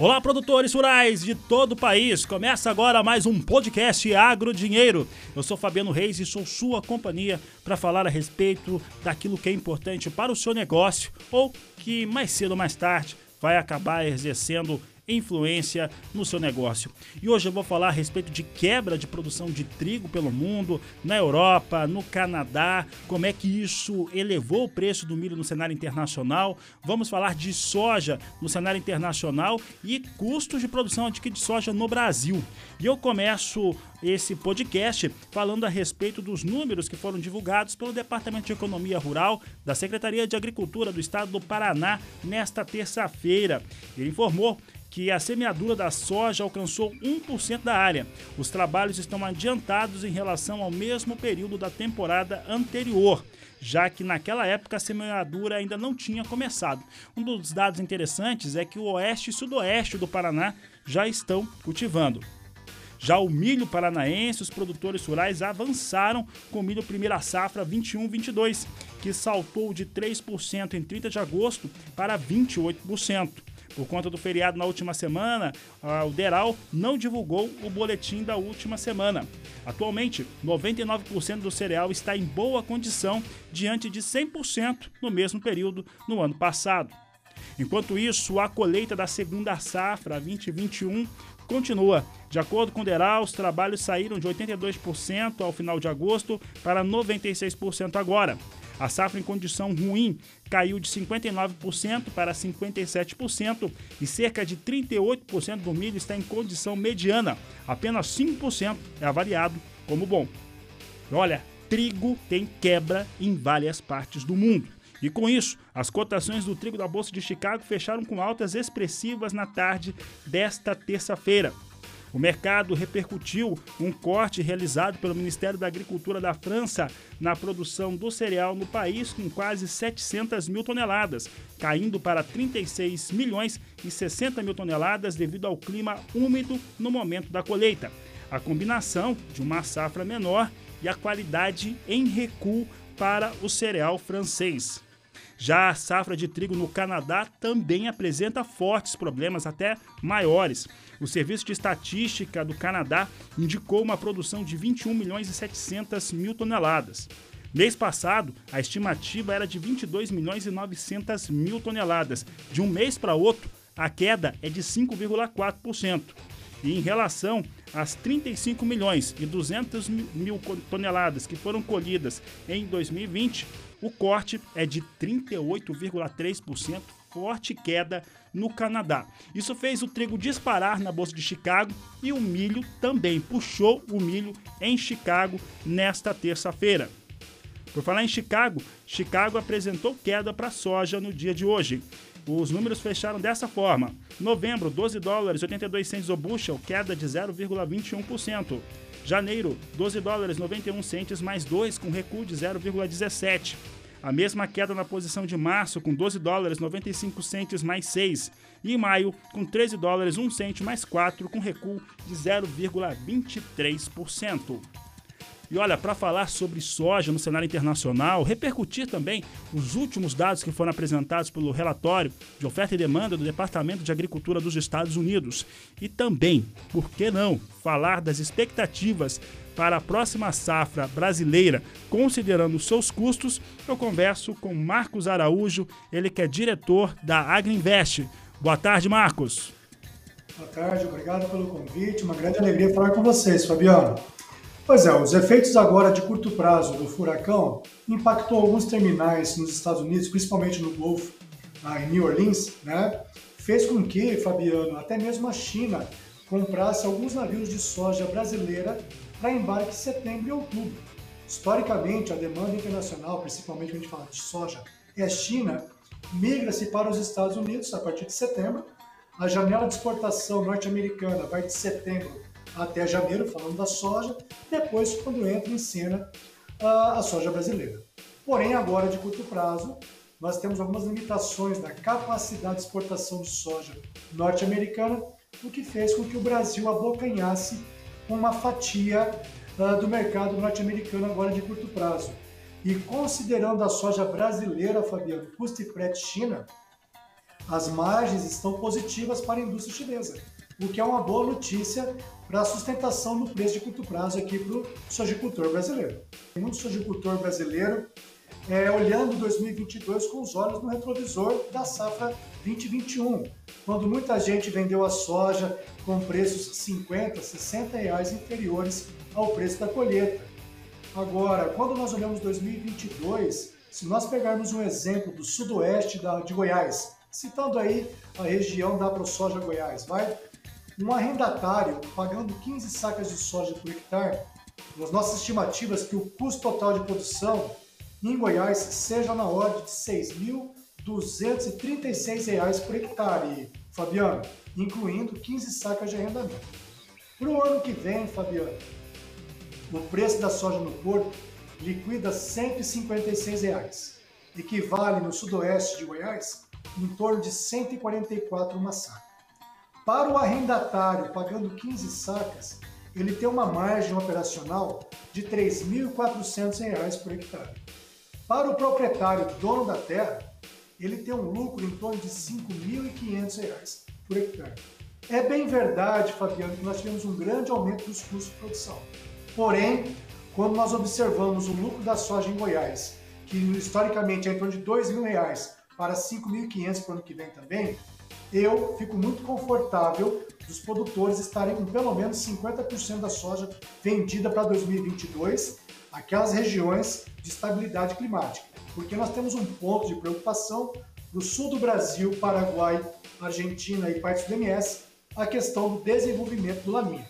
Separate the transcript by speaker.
Speaker 1: Olá, produtores rurais de todo o país. Começa agora mais um podcast Agro Dinheiro. Eu sou Fabiano Reis e sou sua companhia para falar a respeito daquilo que é importante para o seu negócio ou que mais cedo ou mais tarde vai acabar exercendo influência no seu negócio. E hoje eu vou falar a respeito de quebra de produção de trigo pelo mundo, na Europa, no Canadá, como é que isso elevou o preço do milho no cenário internacional. Vamos falar de soja no cenário internacional e custos de produção de soja no Brasil. E eu começo esse podcast falando a respeito dos números que foram divulgados pelo Departamento de Economia Rural da Secretaria de Agricultura do Estado do Paraná nesta terça-feira. Ele informou que a semeadura da soja alcançou 1% da área. Os trabalhos estão adiantados em relação ao mesmo período da temporada anterior, já que naquela época a semeadura ainda não tinha começado. Um dos dados interessantes é que o oeste e sudoeste do Paraná já estão cultivando. Já o milho paranaense, os produtores rurais avançaram com o milho primeira safra 21-22, que saltou de 3% em 30 de agosto para 28%. Por conta do feriado na última semana, o Deral não divulgou o boletim da última semana. Atualmente, 99% do cereal está em boa condição diante de 100% no mesmo período no ano passado. Enquanto isso, a colheita da segunda safra 2021 continua. De acordo com o Deral, os trabalhos saíram de 82% ao final de agosto para 96% agora. A safra em condição ruim caiu de 59% para 57% e cerca de 38% do milho está em condição mediana. Apenas 5% é avaliado como bom. Olha, trigo tem quebra em várias partes do mundo. E com isso, as cotações do trigo da Bolsa de Chicago fecharam com altas expressivas na tarde desta terça-feira. O mercado repercutiu um corte realizado pelo Ministério da Agricultura da França na produção do cereal no país, com quase 700 mil toneladas, caindo para 36 milhões e 60 mil toneladas devido ao clima úmido no momento da colheita. A combinação de uma safra menor e a qualidade em recuo para o cereal francês. Já a safra de trigo no Canadá também apresenta fortes problemas, até maiores. O Serviço de Estatística do Canadá indicou uma produção de 21 milhões e 700 mil toneladas. Mês passado, a estimativa era de 22 milhões e 900 mil toneladas. De um mês para outro, a queda é de 5,4%. E em relação às 35 milhões e 200 mil toneladas que foram colhidas em 2020, o corte é de 38,3%, forte queda no Canadá. Isso fez o trigo disparar na bolsa de Chicago e o milho também puxou o milho em Chicago nesta terça-feira. Por falar em Chicago, Chicago apresentou queda para a soja no dia de hoje. Os números fecharam dessa forma: novembro, 12 dólares 82 centes o bushel, queda de 0,21%. Janeiro, 12 dólares 91 centes mais 2, com recuo de 0,17. A mesma queda na posição de março, com 12 dólares 95 centes mais 6. E em maio, com 13 dólares 1 cente mais 4, com recuo de 0,23%. E olha, para falar sobre soja no cenário internacional, repercutir também os últimos dados que foram apresentados pelo relatório de oferta e demanda do Departamento de Agricultura dos Estados Unidos. E também, por que não, falar das expectativas para a próxima safra brasileira, considerando seus custos, eu converso com Marcos Araújo, ele que é diretor da Agriinvest. Boa tarde, Marcos.
Speaker 2: Boa tarde, obrigado pelo convite. Uma grande alegria falar com vocês, Fabiano. Pois é, os efeitos agora de curto prazo do furacão impactou alguns terminais nos Estados Unidos, principalmente no Golfo, em New Orleans, né? Fez com que, Fabiano, até mesmo a China comprasse alguns navios de soja brasileira para embarque em setembro e outubro. Historicamente, a demanda internacional, principalmente quando a gente fala de soja, é a China, migra-se para os Estados Unidos a partir de setembro. A janela de exportação norte-americana vai de setembro até janeiro, falando da soja, depois quando entra em cena a, soja brasileira. Porém, agora de curto prazo, nós temos algumas limitações da capacidade de exportação de soja norte-americana, o que fez com que o Brasil abocanhasse uma fatia uh, do mercado norte-americano agora de curto prazo. E considerando a soja brasileira, Fabiano, custo e frete China, as margens estão positivas para a indústria chinesa, o que é uma boa notícia para a sustentação no preço de curto prazo aqui para o sojicultor brasileiro. Tem muito sojicultor brasileiro é, olhando 2022 com os olhos no retrovisor da safra 2021, quando muita gente vendeu a soja com preços 50, 60 reais inferiores ao preço da colheita. Agora, quando nós olhamos 2022, se nós pegarmos um exemplo do sudoeste de Goiás, citando aí a região da ProSoja Goiás, vai? Um arrendatário pagando 15 sacas de soja por hectare, nas nossas estimativas que o custo total de produção em Goiás seja na ordem de R$ 6.236 por hectare, Fabiano, incluindo 15 sacas de arrendamento. Para o ano que vem, Fabiano, o preço da soja no porto liquida 156 reais, equivale no sudoeste de Goiás em torno de R$ 144 uma saca. Para o arrendatário, pagando 15 sacas, ele tem uma margem operacional de R$ 3.400 por hectare. Para o proprietário, dono da terra, ele tem um lucro em torno de R$ 5.500 por hectare. É bem verdade, Fabiano, que nós tivemos um grande aumento dos custos de produção. Porém, quando nós observamos o lucro da soja em Goiás, que historicamente é em torno de R$ 2.000 para R$ 5.500 para o ano que vem também, eu fico muito confortável dos produtores estarem com pelo menos 50% da soja vendida para 2022 aquelas regiões de estabilidade climática, porque nós temos um ponto de preocupação no sul do Brasil, Paraguai, Argentina e partes do MS, a questão do desenvolvimento do laminha.